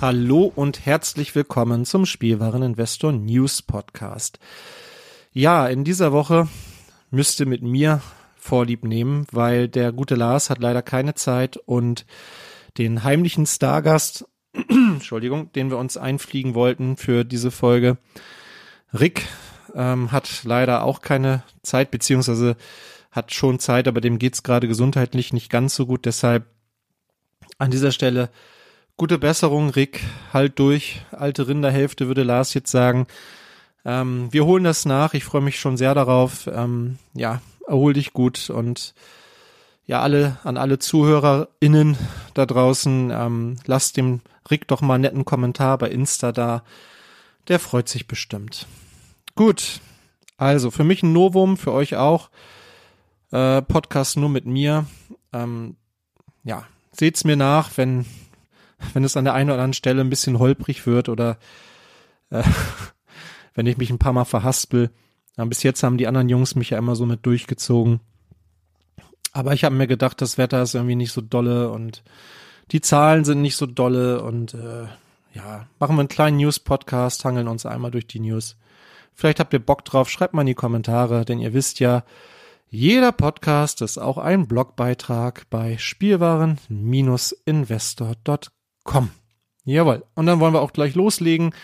Hallo und herzlich willkommen zum Spielwareninvestor News Podcast. Ja, in dieser Woche müsste mit mir Vorlieb nehmen, weil der gute Lars hat leider keine Zeit und den heimlichen Stargast, Entschuldigung, den wir uns einfliegen wollten für diese Folge, Rick, ähm, hat leider auch keine Zeit, beziehungsweise hat schon Zeit, aber dem geht's gerade gesundheitlich nicht ganz so gut. Deshalb an dieser Stelle Gute Besserung, Rick. Halt durch. Alte Rinderhälfte, würde Lars jetzt sagen. Ähm, wir holen das nach. Ich freue mich schon sehr darauf. Ähm, ja, erhol dich gut und ja, alle, an alle ZuhörerInnen da draußen, ähm, lasst dem Rick doch mal einen netten Kommentar bei Insta da. Der freut sich bestimmt. Gut. Also, für mich ein Novum, für euch auch. Äh, Podcast nur mit mir. Ähm, ja, seht's mir nach, wenn wenn es an der einen oder anderen Stelle ein bisschen holprig wird oder äh, wenn ich mich ein paar Mal verhaspel. Ja, bis jetzt haben die anderen Jungs mich ja immer so mit durchgezogen. Aber ich habe mir gedacht, das Wetter ist irgendwie nicht so dolle und die Zahlen sind nicht so dolle und äh, ja, machen wir einen kleinen News-Podcast, hangeln uns einmal durch die News. Vielleicht habt ihr Bock drauf, schreibt mal in die Kommentare, denn ihr wisst ja, jeder Podcast ist auch ein Blogbeitrag bei Spielwaren-investor.com komm. Jawohl. Und dann wollen wir auch gleich loslegen.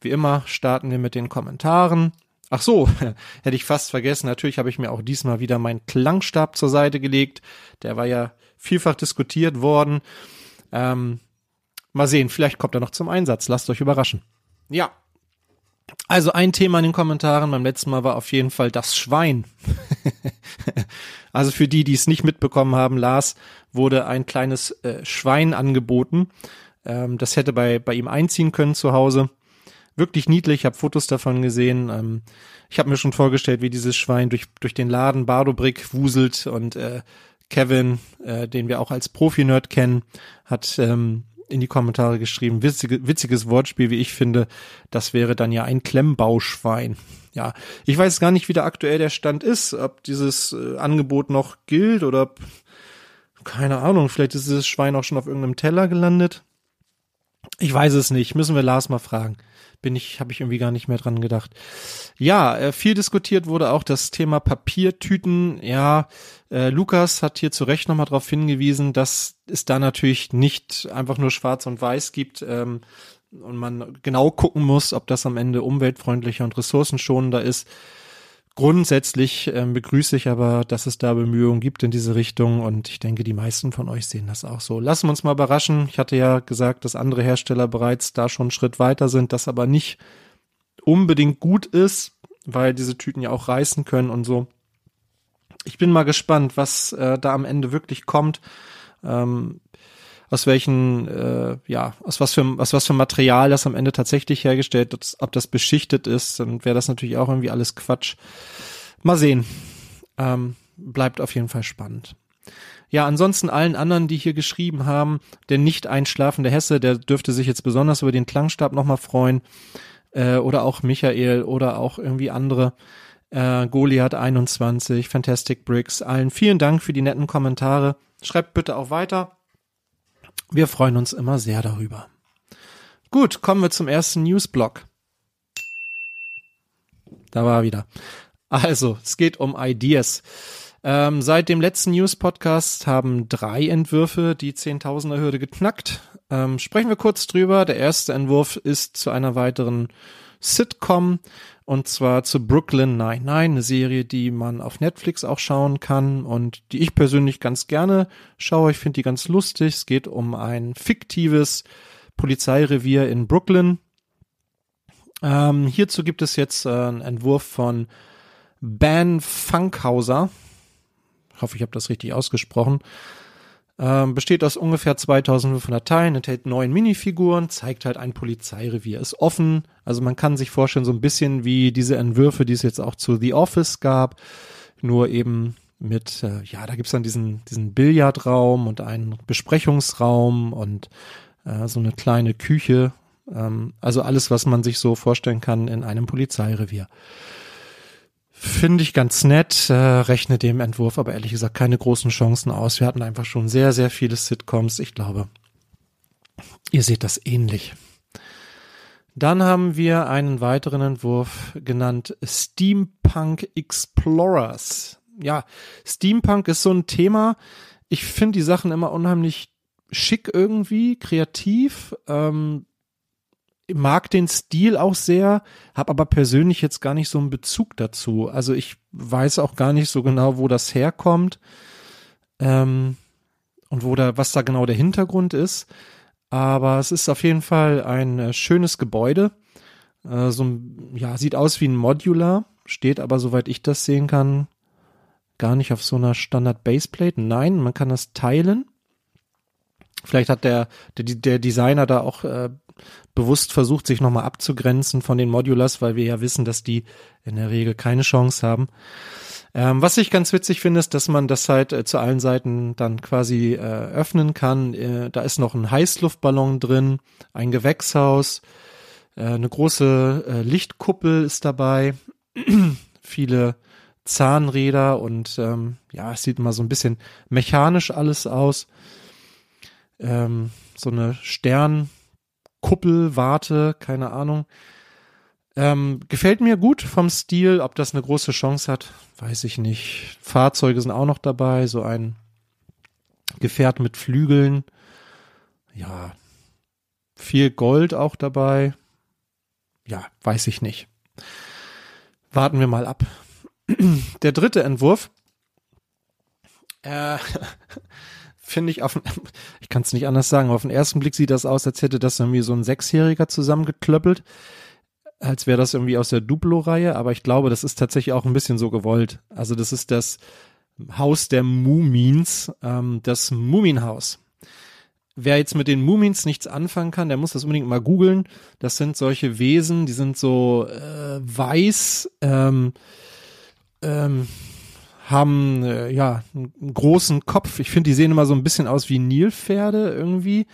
Wie immer starten wir mit den Kommentaren. Ach so, hätte ich fast vergessen. Natürlich habe ich mir auch diesmal wieder meinen Klangstab zur Seite gelegt. Der war ja vielfach diskutiert worden. Ähm, mal sehen, vielleicht kommt er noch zum Einsatz. Lasst euch überraschen. Ja. Also ein Thema in den Kommentaren beim letzten Mal war auf jeden Fall das Schwein. also für die, die es nicht mitbekommen haben, Lars wurde ein kleines äh, Schwein angeboten. Ähm, das hätte bei, bei ihm einziehen können zu Hause wirklich niedlich, ich habe Fotos davon gesehen. Ähm, ich habe mir schon vorgestellt, wie dieses Schwein durch, durch den Laden Bardobrick wuselt und äh, Kevin, äh, den wir auch als Profi-Nerd kennen, hat ähm, in die Kommentare geschrieben, witzige, witziges Wortspiel, wie ich finde, das wäre dann ja ein Klemmbauschwein. Ja, ich weiß gar nicht, wie da aktuell der Stand ist, ob dieses äh, Angebot noch gilt oder keine Ahnung, vielleicht ist dieses Schwein auch schon auf irgendeinem Teller gelandet. Ich weiß es nicht, müssen wir Lars mal fragen bin ich, habe ich irgendwie gar nicht mehr dran gedacht. Ja, äh, viel diskutiert wurde auch das Thema Papiertüten. Ja, äh, Lukas hat hier zu Recht nochmal darauf hingewiesen, dass es da natürlich nicht einfach nur Schwarz und Weiß gibt. Ähm, und man genau gucken muss, ob das am Ende umweltfreundlicher und ressourcenschonender ist. Grundsätzlich ähm, begrüße ich aber, dass es da Bemühungen gibt in diese Richtung und ich denke, die meisten von euch sehen das auch so. Lassen wir uns mal überraschen. Ich hatte ja gesagt, dass andere Hersteller bereits da schon einen Schritt weiter sind, das aber nicht unbedingt gut ist, weil diese Tüten ja auch reißen können und so. Ich bin mal gespannt, was äh, da am Ende wirklich kommt. Ähm, aus welchen, äh, ja, aus was für, aus was für Material das am Ende tatsächlich hergestellt ist, ob das beschichtet ist, dann wäre das natürlich auch irgendwie alles Quatsch. Mal sehen. Ähm, bleibt auf jeden Fall spannend. Ja, ansonsten allen anderen, die hier geschrieben haben, der nicht einschlafende Hesse, der dürfte sich jetzt besonders über den Klangstab nochmal freuen. Äh, oder auch Michael oder auch irgendwie andere. Äh, Goliath 21, Fantastic Bricks, allen vielen Dank für die netten Kommentare. Schreibt bitte auch weiter. Wir freuen uns immer sehr darüber. Gut, kommen wir zum ersten Newsblock. Da war er wieder. Also, es geht um Ideas. Ähm, seit dem letzten News-Podcast haben drei Entwürfe die Zehntausender-Hürde geknackt. Ähm, sprechen wir kurz drüber. Der erste Entwurf ist zu einer weiteren Sitcom und zwar zu Brooklyn Nine-Nine, eine Serie, die man auf Netflix auch schauen kann und die ich persönlich ganz gerne schaue. Ich finde die ganz lustig. Es geht um ein fiktives Polizeirevier in Brooklyn. Ähm, hierzu gibt es jetzt äh, einen Entwurf von Ben Funkhauser. Ich hoffe, ich habe das richtig ausgesprochen. Ähm, besteht aus ungefähr 2500 Teilen, enthält neun Minifiguren, zeigt halt ein Polizeirevier, ist offen. Also man kann sich vorstellen, so ein bisschen wie diese Entwürfe, die es jetzt auch zu The Office gab, nur eben mit, äh, ja, da gibt's dann diesen, diesen Billardraum und einen Besprechungsraum und äh, so eine kleine Küche. Ähm, also alles, was man sich so vorstellen kann in einem Polizeirevier. Finde ich ganz nett, äh, rechne dem Entwurf aber ehrlich gesagt keine großen Chancen aus. Wir hatten einfach schon sehr, sehr viele Sitcoms. Ich glaube, ihr seht das ähnlich. Dann haben wir einen weiteren Entwurf genannt Steampunk Explorers. Ja, Steampunk ist so ein Thema. Ich finde die Sachen immer unheimlich schick irgendwie, kreativ. Ähm, mag den Stil auch sehr, habe aber persönlich jetzt gar nicht so einen Bezug dazu. Also ich weiß auch gar nicht so genau, wo das herkommt ähm, und wo da, was da genau der Hintergrund ist. Aber es ist auf jeden Fall ein äh, schönes Gebäude. Äh, so ein, ja, sieht aus wie ein Modular, steht aber, soweit ich das sehen kann, gar nicht auf so einer Standard Baseplate. Nein, man kann das teilen. Vielleicht hat der, der, der Designer da auch äh, bewusst versucht, sich nochmal abzugrenzen von den Modulars, weil wir ja wissen, dass die in der Regel keine Chance haben. Ähm, was ich ganz witzig finde, ist, dass man das halt äh, zu allen Seiten dann quasi äh, öffnen kann. Äh, da ist noch ein Heißluftballon drin, ein Gewächshaus, äh, eine große äh, Lichtkuppel ist dabei, viele Zahnräder und ähm, ja, es sieht immer so ein bisschen mechanisch alles aus. Ähm, so eine Stern, Kuppel, Warte, keine Ahnung. Ähm, gefällt mir gut vom Stil. Ob das eine große Chance hat, weiß ich nicht. Fahrzeuge sind auch noch dabei. So ein Gefährt mit Flügeln. Ja. Viel Gold auch dabei. Ja, weiß ich nicht. warten wir mal ab. Der dritte Entwurf, äh, finde ich auf, ich kann es nicht anders sagen, auf den ersten Blick sieht das aus, als hätte das irgendwie so ein Sechsjähriger zusammengeklöppelt, als wäre das irgendwie aus der Duplo-Reihe, aber ich glaube, das ist tatsächlich auch ein bisschen so gewollt. Also das ist das Haus der Mumins, ähm, das Muminhaus. Wer jetzt mit den Mumins nichts anfangen kann, der muss das unbedingt mal googeln. Das sind solche Wesen, die sind so äh, weiß, ähm, ähm, haben äh, ja einen großen Kopf. Ich finde, die sehen immer so ein bisschen aus wie Nilpferde irgendwie.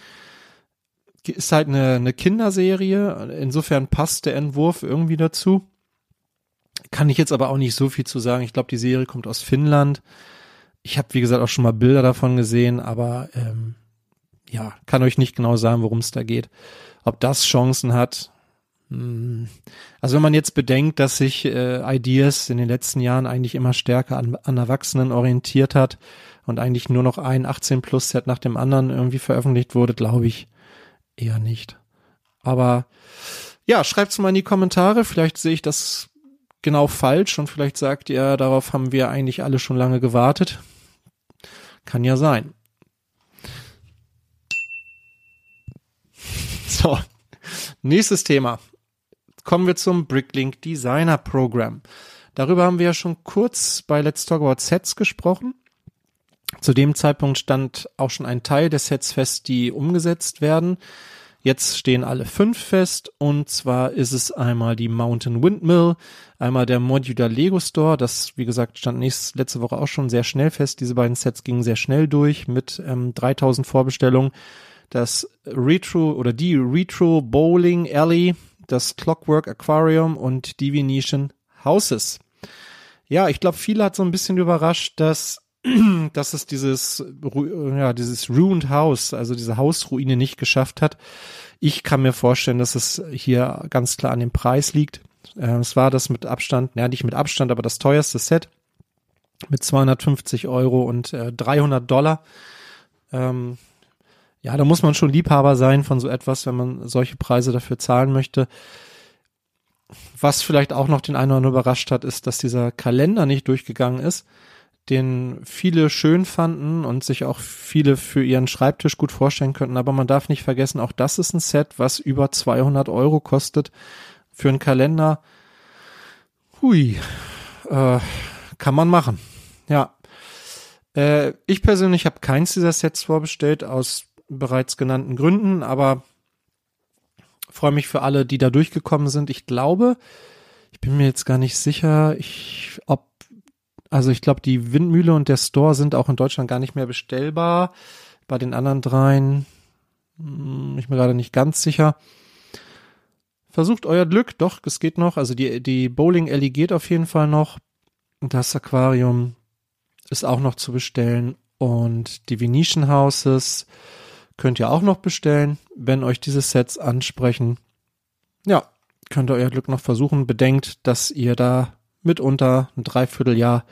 Ist halt eine, eine Kinderserie. Insofern passt der Entwurf irgendwie dazu. Kann ich jetzt aber auch nicht so viel zu sagen. Ich glaube, die Serie kommt aus Finnland. Ich habe, wie gesagt, auch schon mal Bilder davon gesehen, aber ähm, ja, kann euch nicht genau sagen, worum es da geht. Ob das Chancen hat. Hm. Also wenn man jetzt bedenkt, dass sich äh, Ideas in den letzten Jahren eigentlich immer stärker an, an Erwachsenen orientiert hat und eigentlich nur noch ein 18 Plus Set nach dem anderen irgendwie veröffentlicht wurde, glaube ich eher nicht. Aber ja, schreibt's mal in die Kommentare. Vielleicht sehe ich das genau falsch und vielleicht sagt ihr, darauf haben wir eigentlich alle schon lange gewartet. Kann ja sein. So, nächstes Thema. Kommen wir zum Bricklink Designer Program. Darüber haben wir ja schon kurz bei Let's Talk About Sets gesprochen. Zu dem Zeitpunkt stand auch schon ein Teil der Sets fest, die umgesetzt werden. Jetzt stehen alle fünf fest und zwar ist es einmal die Mountain Windmill, einmal der Modular Lego Store, das wie gesagt stand nächst, letzte Woche auch schon sehr schnell fest. Diese beiden Sets gingen sehr schnell durch mit ähm, 3000 Vorbestellungen. Das Retro oder die Retro Bowling Alley, das Clockwork Aquarium und die Venetian Houses. Ja, ich glaube, viele hat so ein bisschen überrascht, dass dass es dieses, ja, dieses Ruined House, also diese Hausruine nicht geschafft hat. Ich kann mir vorstellen, dass es hier ganz klar an dem Preis liegt. Äh, es war das mit Abstand, ja nicht mit Abstand, aber das teuerste Set mit 250 Euro und äh, 300 Dollar. Ähm, ja, da muss man schon Liebhaber sein von so etwas, wenn man solche Preise dafür zahlen möchte. Was vielleicht auch noch den einen oder anderen überrascht hat, ist, dass dieser Kalender nicht durchgegangen ist den viele schön fanden und sich auch viele für ihren Schreibtisch gut vorstellen könnten. Aber man darf nicht vergessen, auch das ist ein Set, was über 200 Euro kostet für einen Kalender. Hui, äh, kann man machen. Ja. Äh, ich persönlich habe keins dieser Sets vorbestellt aus bereits genannten Gründen, aber freue mich für alle, die da durchgekommen sind. Ich glaube, ich bin mir jetzt gar nicht sicher, ich, ob also ich glaube, die Windmühle und der Store sind auch in Deutschland gar nicht mehr bestellbar. Bei den anderen dreien hm, ich mir gerade nicht ganz sicher. Versucht euer Glück, doch, es geht noch. Also die, die Bowling Alley geht auf jeden Fall noch. Das Aquarium ist auch noch zu bestellen. Und die Venetian Houses könnt ihr auch noch bestellen, wenn euch diese Sets ansprechen. Ja, könnt ihr euer Glück noch versuchen. Bedenkt, dass ihr da mitunter ein Dreivierteljahr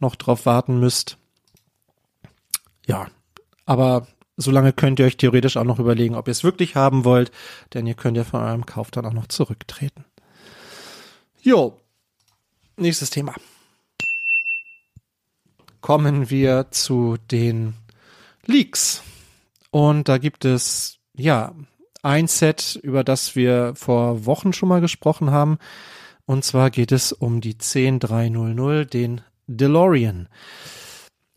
noch drauf warten müsst. Ja, aber solange könnt ihr euch theoretisch auch noch überlegen, ob ihr es wirklich haben wollt, denn ihr könnt ja von eurem Kauf dann auch noch zurücktreten. Jo, nächstes Thema. Kommen wir zu den Leaks. Und da gibt es, ja, ein Set, über das wir vor Wochen schon mal gesprochen haben. Und zwar geht es um die 10300, den DeLorean.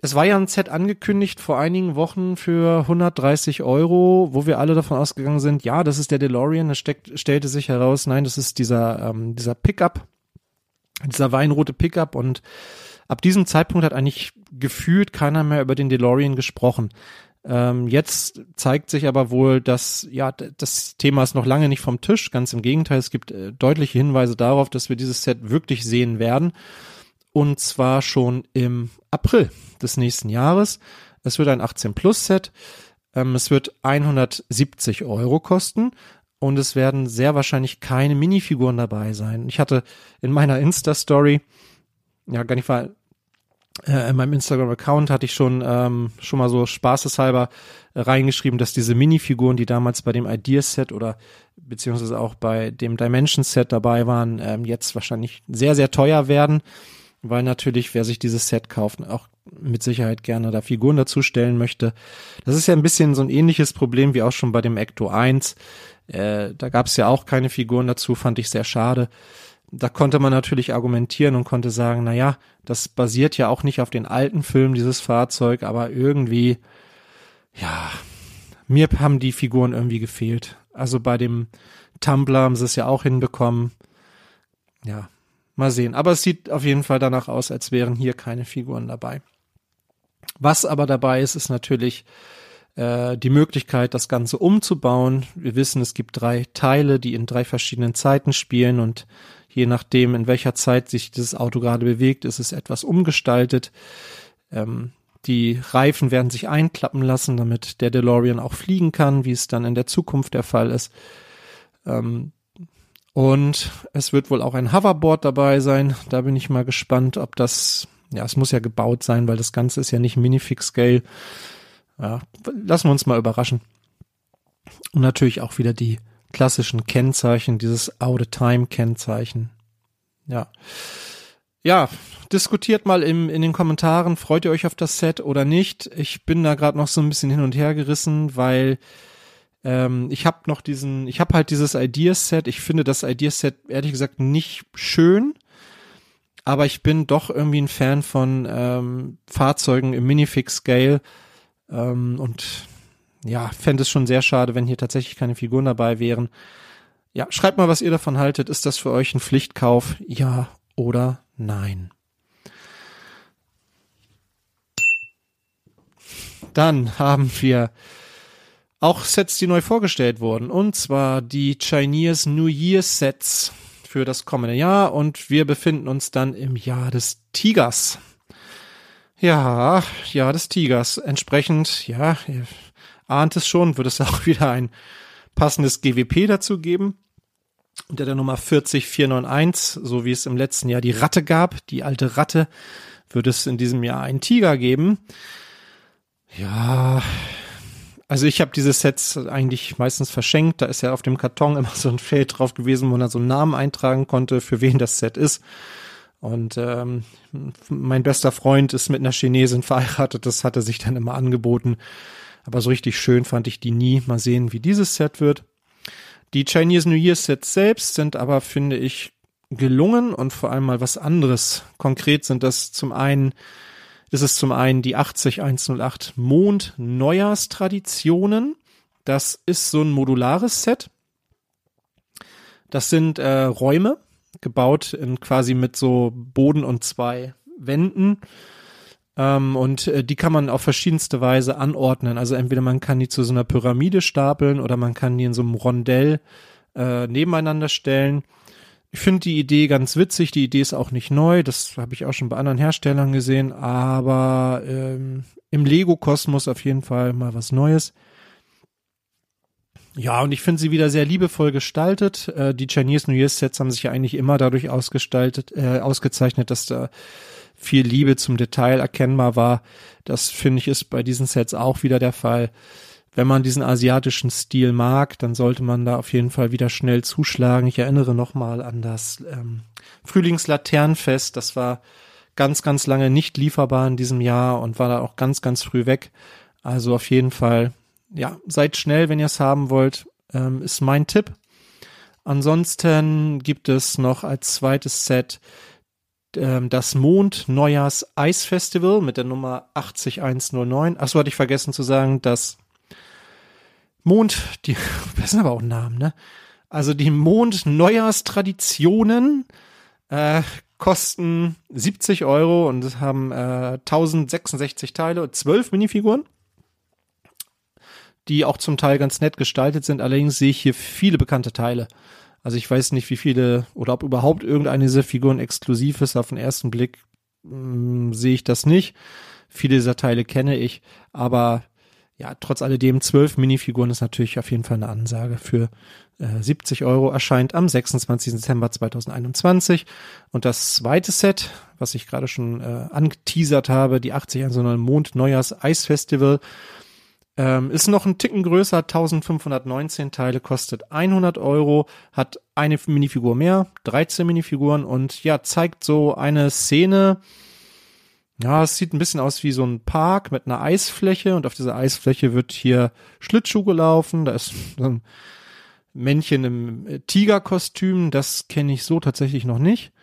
Es war ja ein Set angekündigt vor einigen Wochen für 130 Euro, wo wir alle davon ausgegangen sind, ja, das ist der DeLorean. Es steckt, stellte sich heraus, nein, das ist dieser, ähm, dieser Pickup, dieser weinrote Pickup. Und ab diesem Zeitpunkt hat eigentlich gefühlt keiner mehr über den DeLorean gesprochen. Ähm, jetzt zeigt sich aber wohl, dass ja das Thema ist noch lange nicht vom Tisch. Ganz im Gegenteil, es gibt äh, deutliche Hinweise darauf, dass wir dieses Set wirklich sehen werden. Und zwar schon im April des nächsten Jahres. Es wird ein 18 Plus Set. Ähm, es wird 170 Euro kosten. Und es werden sehr wahrscheinlich keine Minifiguren dabei sein. Ich hatte in meiner Insta-Story, ja, gar nicht, äh, in meinem Instagram-Account hatte ich schon ähm, schon mal so spaßeshalber äh, reingeschrieben, dass diese Minifiguren, die damals bei dem Ideas-Set oder beziehungsweise auch bei dem Dimension-Set dabei waren, ähm, jetzt wahrscheinlich sehr, sehr teuer werden, weil natürlich, wer sich dieses Set kauft, auch mit Sicherheit gerne da Figuren dazu stellen möchte. Das ist ja ein bisschen so ein ähnliches Problem wie auch schon bei dem Ecto 1. Äh, da gab es ja auch keine Figuren dazu, fand ich sehr schade da konnte man natürlich argumentieren und konnte sagen, na ja, das basiert ja auch nicht auf den alten Filmen, dieses Fahrzeug, aber irgendwie, ja, mir haben die Figuren irgendwie gefehlt. Also bei dem Tumblr haben sie es ja auch hinbekommen. Ja, mal sehen. Aber es sieht auf jeden Fall danach aus, als wären hier keine Figuren dabei. Was aber dabei ist, ist natürlich äh, die Möglichkeit, das Ganze umzubauen. Wir wissen, es gibt drei Teile, die in drei verschiedenen Zeiten spielen und Je nachdem, in welcher Zeit sich dieses Auto gerade bewegt, ist es etwas umgestaltet. Ähm, die Reifen werden sich einklappen lassen, damit der DeLorean auch fliegen kann, wie es dann in der Zukunft der Fall ist. Ähm, und es wird wohl auch ein Hoverboard dabei sein. Da bin ich mal gespannt, ob das, ja, es muss ja gebaut sein, weil das Ganze ist ja nicht Minifix-Scale. Ja, lassen wir uns mal überraschen. Und natürlich auch wieder die klassischen Kennzeichen, dieses Out-of-Time-Kennzeichen. Ja. Ja, diskutiert mal im, in den Kommentaren, freut ihr euch auf das Set oder nicht? Ich bin da gerade noch so ein bisschen hin und her gerissen, weil ähm, ich habe noch diesen, ich habe halt dieses Ideas-Set. Ich finde das Ideas-Set ehrlich gesagt nicht schön, aber ich bin doch irgendwie ein Fan von ähm, Fahrzeugen im Minifix-Scale ähm, und ja, fände es schon sehr schade, wenn hier tatsächlich keine Figuren dabei wären. Ja, schreibt mal, was ihr davon haltet. Ist das für euch ein Pflichtkauf? Ja oder nein? Dann haben wir auch Sets, die neu vorgestellt wurden. Und zwar die Chinese New Year Sets für das kommende Jahr. Und wir befinden uns dann im Jahr des Tigers. Ja, Jahr des Tigers. Entsprechend, ja, ahnt es schon, wird es auch wieder ein passendes GWP dazu geben. Unter der Nummer 40491, so wie es im letzten Jahr die Ratte gab, die alte Ratte, wird es in diesem Jahr einen Tiger geben. Ja, also ich habe diese Sets eigentlich meistens verschenkt. Da ist ja auf dem Karton immer so ein Feld drauf gewesen, wo man so einen Namen eintragen konnte, für wen das Set ist. Und ähm, mein bester Freund ist mit einer Chinesin verheiratet. Das hatte sich dann immer angeboten. Aber so richtig schön fand ich die nie. Mal sehen, wie dieses Set wird. Die Chinese New Year Sets selbst sind aber, finde ich, gelungen und vor allem mal was anderes. Konkret sind das zum einen, ist es zum einen die 80108 Mond Neujahrstraditionen. Das ist so ein modulares Set. Das sind äh, Räume, gebaut in quasi mit so Boden und zwei Wänden ähm, und äh, die kann man auf verschiedenste Weise anordnen. Also entweder man kann die zu so einer Pyramide stapeln oder man kann die in so einem Rondell äh, nebeneinander stellen. Ich finde die Idee ganz witzig. Die Idee ist auch nicht neu. Das habe ich auch schon bei anderen Herstellern gesehen. Aber ähm, im Lego-Kosmos auf jeden Fall mal was Neues. Ja, und ich finde sie wieder sehr liebevoll gestaltet. Äh, die Chinese New Year Sets haben sich ja eigentlich immer dadurch ausgestaltet, äh, ausgezeichnet, dass da viel Liebe zum Detail erkennbar war. Das finde ich ist bei diesen Sets auch wieder der Fall. Wenn man diesen asiatischen Stil mag, dann sollte man da auf jeden Fall wieder schnell zuschlagen. Ich erinnere nochmal an das ähm, Frühlingslaternenfest. Das war ganz, ganz lange nicht lieferbar in diesem Jahr und war da auch ganz, ganz früh weg. Also auf jeden Fall, ja, seid schnell, wenn ihr es haben wollt, ähm, ist mein Tipp. Ansonsten gibt es noch als zweites Set das Mond Neujahrs Eisfestival mit der Nummer 80109. Achso, hatte ich vergessen zu sagen, das Mond, die, das sind aber auch Namen, ne? Also die Mond Neujahrstraditionen äh, kosten 70 Euro und haben äh, 1066 Teile und 12 Minifiguren, die auch zum Teil ganz nett gestaltet sind. Allerdings sehe ich hier viele bekannte Teile. Also ich weiß nicht, wie viele oder ob überhaupt irgendeine dieser Figuren exklusiv ist. Auf den ersten Blick mh, hm, sehe ich das nicht. Viele dieser Teile kenne ich, aber ja, trotz alledem zwölf Minifiguren ist natürlich auf jeden Fall eine Ansage für äh, 70 Euro erscheint am 26. Dezember 2021. Und das zweite Set, was ich gerade schon äh, angeteasert habe, die 80 an so einem Mond-Neujahrs Eisfestival, ähm, ist noch ein Ticken größer, 1519 Teile, kostet 100 Euro, hat eine Minifigur mehr, 13 Minifiguren und ja, zeigt so eine Szene, ja, es sieht ein bisschen aus wie so ein Park mit einer Eisfläche und auf dieser Eisfläche wird hier Schlittschuh gelaufen. Da ist so ein Männchen im Tigerkostüm. Das kenne ich so tatsächlich noch nicht.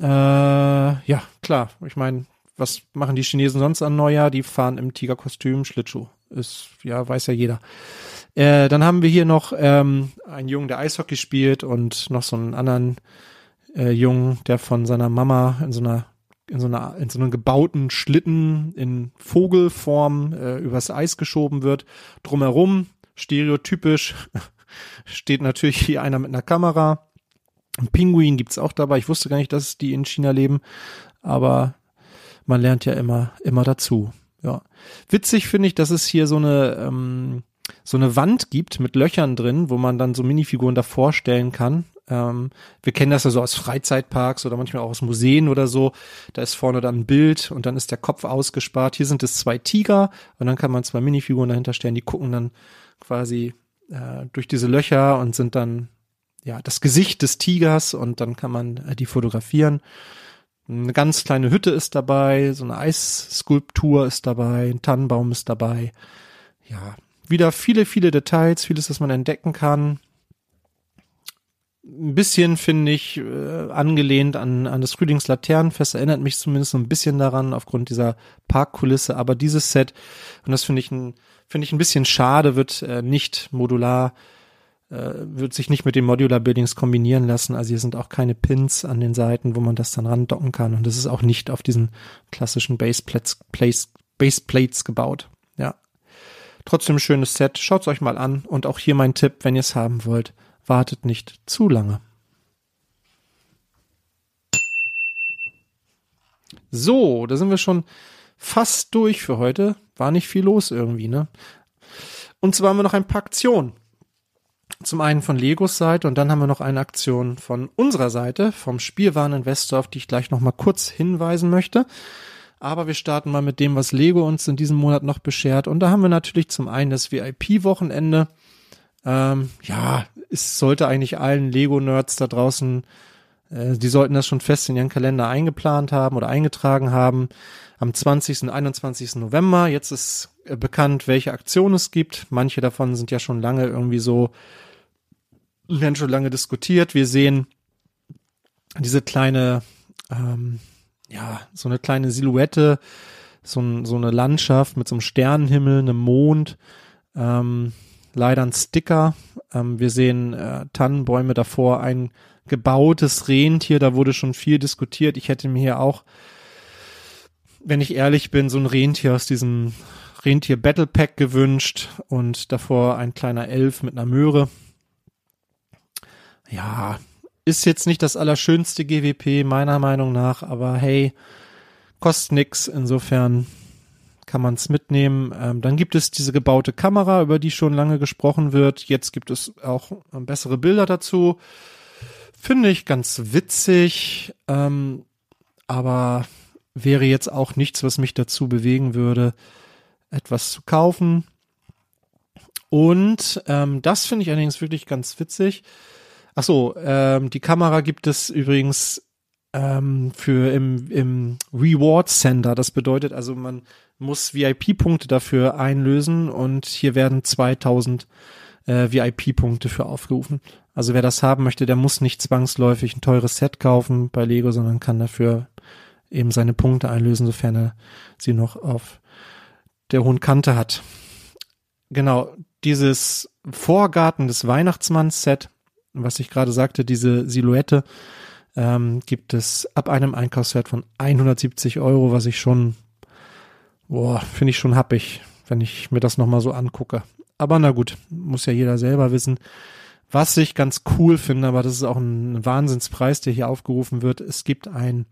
Äh, ja, klar. Ich meine, was machen die Chinesen sonst an Neujahr? Die fahren im Tigerkostüm Schlittschuh. Ist, ja, weiß ja jeder. Äh, dann haben wir hier noch ähm, einen Jungen, der Eishockey spielt und noch so einen anderen äh, Jungen, der von seiner Mama in so einer in so einer in so einem gebauten Schlitten in Vogelform äh, übers Eis geschoben wird. Drumherum stereotypisch steht natürlich hier einer mit einer Kamera. Ein Pinguin gibt's auch dabei. Ich wusste gar nicht, dass die in China leben, aber man lernt ja immer immer dazu. Ja, witzig finde ich, dass es hier so eine ähm, so eine Wand gibt mit Löchern drin, wo man dann so Minifiguren davor stellen kann. Ähm, wir kennen das ja so aus Freizeitparks oder manchmal auch aus Museen oder so. Da ist vorne dann ein Bild und dann ist der Kopf ausgespart. Hier sind es zwei Tiger und dann kann man zwei Minifiguren dahinter stellen. Die gucken dann quasi äh, durch diese Löcher und sind dann ja das Gesicht des Tigers und dann kann man äh, die fotografieren. Eine ganz kleine Hütte ist dabei, so eine Eisskulptur ist dabei, ein Tannenbaum ist dabei. Ja, wieder viele, viele Details, vieles, das man entdecken kann. Ein bisschen, finde ich, äh, angelehnt an, an das Frühlingslaternenfest, erinnert mich zumindest so ein bisschen daran, aufgrund dieser Parkkulisse, aber dieses Set, und das finde ich ein, finde ich ein bisschen schade, wird äh, nicht modular, wird sich nicht mit den Modular Buildings kombinieren lassen, also hier sind auch keine Pins an den Seiten, wo man das dann randocken kann, und das ist auch nicht auf diesen klassischen Baseplates, Place, gebaut, ja. Trotzdem schönes Set, schaut's euch mal an, und auch hier mein Tipp, wenn ihr es haben wollt, wartet nicht zu lange. So, da sind wir schon fast durch für heute. War nicht viel los irgendwie, ne? Und zwar haben wir noch ein paar Aktionen. Zum einen von Legos Seite und dann haben wir noch eine Aktion von unserer Seite, vom Spielwareninvestor, auf die ich gleich noch mal kurz hinweisen möchte. Aber wir starten mal mit dem, was Lego uns in diesem Monat noch beschert. Und da haben wir natürlich zum einen das VIP-Wochenende. Ähm, ja, es sollte eigentlich allen Lego-Nerds da draußen, äh, die sollten das schon fest in ihren Kalender eingeplant haben oder eingetragen haben. Am 20. und 21. November. Jetzt ist bekannt, welche Aktionen es gibt. Manche davon sind ja schon lange irgendwie so, werden schon lange diskutiert. Wir sehen diese kleine, ähm, ja, so eine kleine Silhouette, so, ein, so eine Landschaft mit so einem Sternenhimmel, einem Mond, ähm, leider ein Sticker. Ähm, wir sehen äh, Tannenbäume davor, ein gebautes Rentier, da wurde schon viel diskutiert. Ich hätte mir hier auch, wenn ich ehrlich bin, so ein Rentier aus diesem Rentier Battle Pack gewünscht und davor ein kleiner Elf mit einer Möhre. Ja, ist jetzt nicht das allerschönste GWP meiner Meinung nach, aber hey, kostet nix. Insofern kann man es mitnehmen. Ähm, dann gibt es diese gebaute Kamera, über die schon lange gesprochen wird. Jetzt gibt es auch äh, bessere Bilder dazu. Finde ich ganz witzig, ähm, aber wäre jetzt auch nichts, was mich dazu bewegen würde, etwas zu kaufen. Und ähm, das finde ich allerdings wirklich ganz witzig. Ach so, ähm, die Kamera gibt es übrigens ähm, für im, im Reward Center. Das bedeutet also, man muss VIP-Punkte dafür einlösen und hier werden 2000 äh, VIP-Punkte für aufgerufen. Also wer das haben möchte, der muss nicht zwangsläufig ein teures Set kaufen bei Lego, sondern kann dafür eben seine Punkte einlösen, sofern er sie noch auf der hohen Kante hat. Genau, dieses Vorgarten des Weihnachtsmanns-Set, was ich gerade sagte, diese Silhouette, ähm, gibt es ab einem Einkaufswert von 170 Euro, was ich schon Boah, finde ich schon happig, wenn ich mir das nochmal so angucke. Aber na gut, muss ja jeder selber wissen. Was ich ganz cool finde, aber das ist auch ein Wahnsinnspreis, der hier aufgerufen wird. Es gibt ein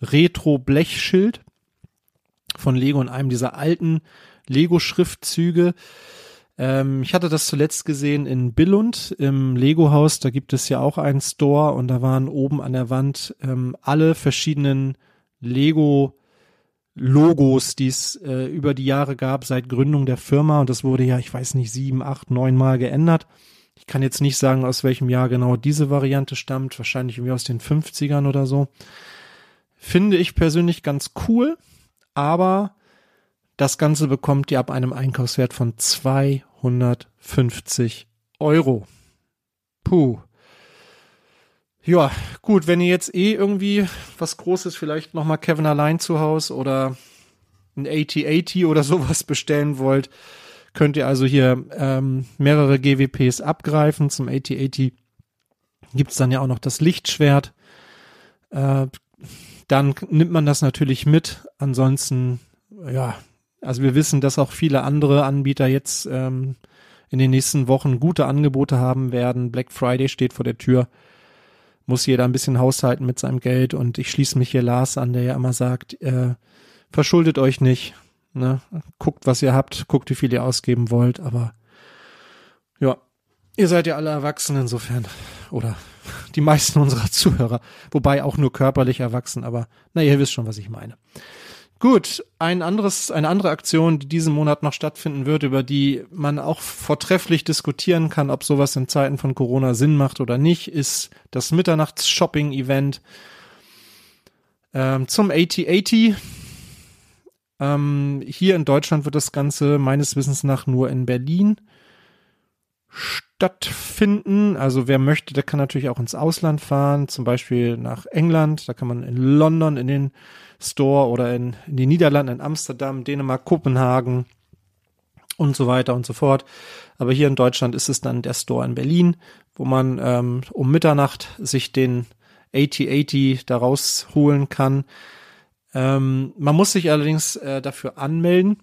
Retro-Blechschild von Lego in einem dieser alten Lego-Schriftzüge. Ähm, ich hatte das zuletzt gesehen in Billund im Lego-Haus. Da gibt es ja auch einen Store und da waren oben an der Wand ähm, alle verschiedenen Lego Logos, die es äh, über die Jahre gab seit Gründung der Firma und das wurde ja, ich weiß nicht, sieben, acht, neun Mal geändert. Ich kann jetzt nicht sagen, aus welchem Jahr genau diese Variante stammt, wahrscheinlich irgendwie aus den 50ern oder so. Finde ich persönlich ganz cool, aber das Ganze bekommt ihr ab einem Einkaufswert von 250 Euro. Puh. Ja, gut, wenn ihr jetzt eh irgendwie was Großes, vielleicht nochmal Kevin allein zu Hause oder ein AT-80 oder sowas bestellen wollt, könnt ihr also hier ähm, mehrere GWPs abgreifen. Zum AT-80 gibt's dann ja auch noch das Lichtschwert. Äh, dann nimmt man das natürlich mit. Ansonsten, ja, also wir wissen, dass auch viele andere Anbieter jetzt ähm, in den nächsten Wochen gute Angebote haben werden. Black Friday steht vor der Tür muss jeder ein bisschen haushalten mit seinem Geld und ich schließe mich hier Lars an, der ja immer sagt, äh, verschuldet euch nicht, ne? guckt, was ihr habt, guckt, wie viel ihr ausgeben wollt, aber ja, ihr seid ja alle erwachsen insofern oder die meisten unserer Zuhörer, wobei auch nur körperlich erwachsen, aber na, ihr wisst schon, was ich meine. Gut, ein anderes, eine andere Aktion, die diesen Monat noch stattfinden wird, über die man auch vortrefflich diskutieren kann, ob sowas in Zeiten von Corona Sinn macht oder nicht, ist das Mitternachts-Shopping-Event ähm, zum AT80. Ähm, hier in Deutschland wird das Ganze meines Wissens nach nur in Berlin stattfinden. Also wer möchte, der kann natürlich auch ins Ausland fahren, zum Beispiel nach England. Da kann man in London in den Store oder in, in die Niederlanden, in Amsterdam, Dänemark, Kopenhagen und so weiter und so fort. Aber hier in Deutschland ist es dann der Store in Berlin, wo man ähm, um Mitternacht sich den AT80 da rausholen kann. Ähm, man muss sich allerdings äh, dafür anmelden.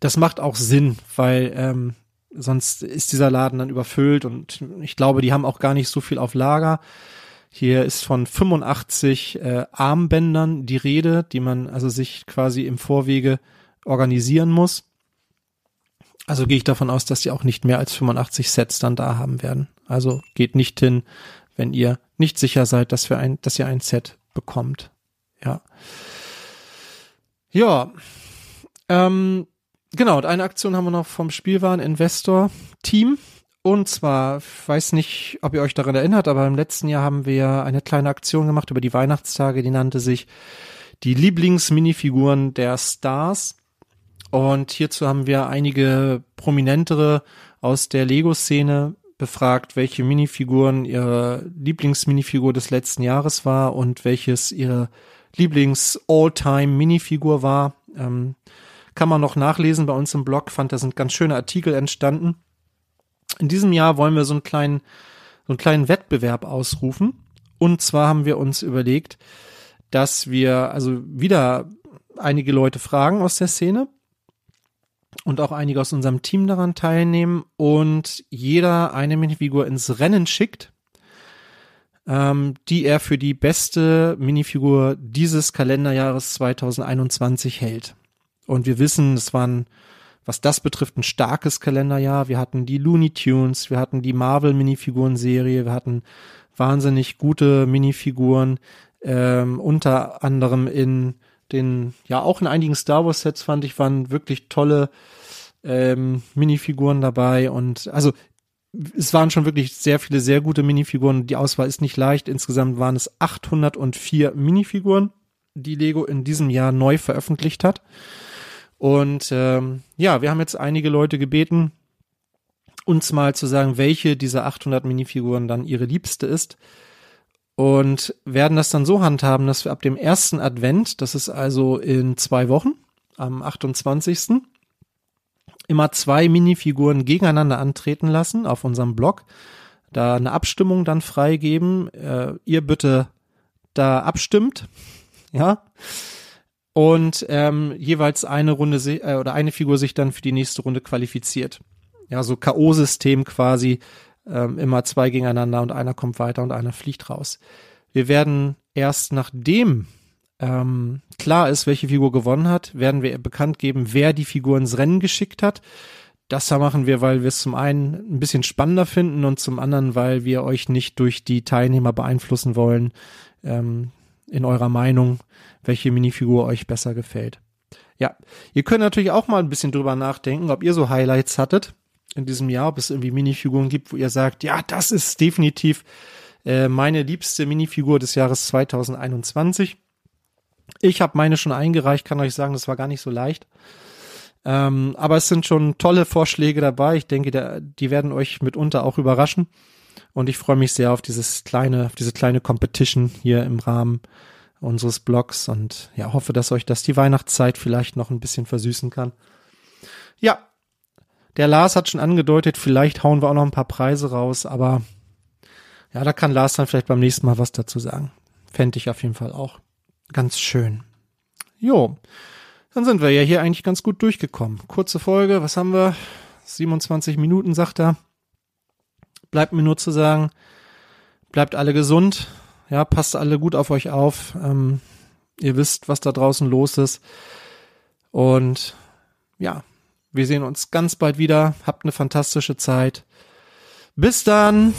Das macht auch Sinn, weil ähm, sonst ist dieser Laden dann überfüllt und ich glaube, die haben auch gar nicht so viel auf Lager. Hier ist von 85 äh, Armbändern die Rede, die man also sich quasi im Vorwege organisieren muss. Also gehe ich davon aus, dass die auch nicht mehr als 85 Sets dann da haben werden. Also geht nicht hin, wenn ihr nicht sicher seid, dass, wir ein, dass ihr ein Set bekommt. Ja. Ja. Ähm, genau, und eine Aktion haben wir noch vom Spielwaren-Investor Team. Und zwar, ich weiß nicht, ob ihr euch daran erinnert, aber im letzten Jahr haben wir eine kleine Aktion gemacht über die Weihnachtstage, die nannte sich die Lieblingsminifiguren der Stars. Und hierzu haben wir einige prominentere aus der Lego-Szene befragt, welche Minifiguren ihre Lieblingsminifigur des letzten Jahres war und welches ihre Lieblings-All-Time-Minifigur war. Ähm, kann man noch nachlesen bei uns im Blog, fand da sind ganz schöne Artikel entstanden. In diesem Jahr wollen wir so einen kleinen, so einen kleinen Wettbewerb ausrufen. Und zwar haben wir uns überlegt, dass wir also wieder einige Leute fragen aus der Szene und auch einige aus unserem Team daran teilnehmen und jeder eine Minifigur ins Rennen schickt, ähm, die er für die beste Minifigur dieses Kalenderjahres 2021 hält. Und wir wissen, es waren was das betrifft, ein starkes Kalenderjahr. Wir hatten die Looney Tunes, wir hatten die Marvel Minifiguren-Serie, wir hatten wahnsinnig gute Minifiguren, ähm, unter anderem in den, ja auch in einigen Star Wars Sets fand ich, waren wirklich tolle ähm, Minifiguren dabei und also es waren schon wirklich sehr viele sehr gute Minifiguren. Die Auswahl ist nicht leicht. Insgesamt waren es 804 Minifiguren, die Lego in diesem Jahr neu veröffentlicht hat. Und ähm, ja, wir haben jetzt einige Leute gebeten, uns mal zu sagen, welche dieser 800 Minifiguren dann ihre liebste ist. Und werden das dann so handhaben, dass wir ab dem ersten Advent, das ist also in zwei Wochen, am 28. immer zwei Minifiguren gegeneinander antreten lassen auf unserem Blog. Da eine Abstimmung dann freigeben. Äh, ihr bitte da abstimmt. Ja und ähm, jeweils eine Runde äh, oder eine Figur sich dann für die nächste Runde qualifiziert. Ja, so K.O.-System quasi, ähm, immer zwei gegeneinander und einer kommt weiter und einer fliegt raus. Wir werden erst nachdem ähm, klar ist, welche Figur gewonnen hat, werden wir bekannt geben, wer die Figur ins Rennen geschickt hat. Das da machen wir, weil wir es zum einen ein bisschen spannender finden und zum anderen, weil wir euch nicht durch die Teilnehmer beeinflussen wollen ähm, in eurer Meinung, welche Minifigur euch besser gefällt. Ja, ihr könnt natürlich auch mal ein bisschen drüber nachdenken, ob ihr so Highlights hattet in diesem Jahr, ob es irgendwie Minifiguren gibt, wo ihr sagt, ja, das ist definitiv äh, meine liebste Minifigur des Jahres 2021. Ich habe meine schon eingereicht, kann euch sagen, das war gar nicht so leicht. Ähm, aber es sind schon tolle Vorschläge dabei. Ich denke, der, die werden euch mitunter auch überraschen. Und ich freue mich sehr auf dieses kleine, auf diese kleine Competition hier im Rahmen unseres Blogs und ja, hoffe, dass euch das die Weihnachtszeit vielleicht noch ein bisschen versüßen kann. Ja, der Lars hat schon angedeutet, vielleicht hauen wir auch noch ein paar Preise raus, aber ja, da kann Lars dann vielleicht beim nächsten Mal was dazu sagen. Fände ich auf jeden Fall auch ganz schön. Jo, dann sind wir ja hier eigentlich ganz gut durchgekommen. Kurze Folge, was haben wir? 27 Minuten, sagt er. Bleibt mir nur zu sagen, bleibt alle gesund, ja, passt alle gut auf euch auf. Ähm, ihr wisst, was da draußen los ist. Und ja, wir sehen uns ganz bald wieder. Habt eine fantastische Zeit. Bis dann.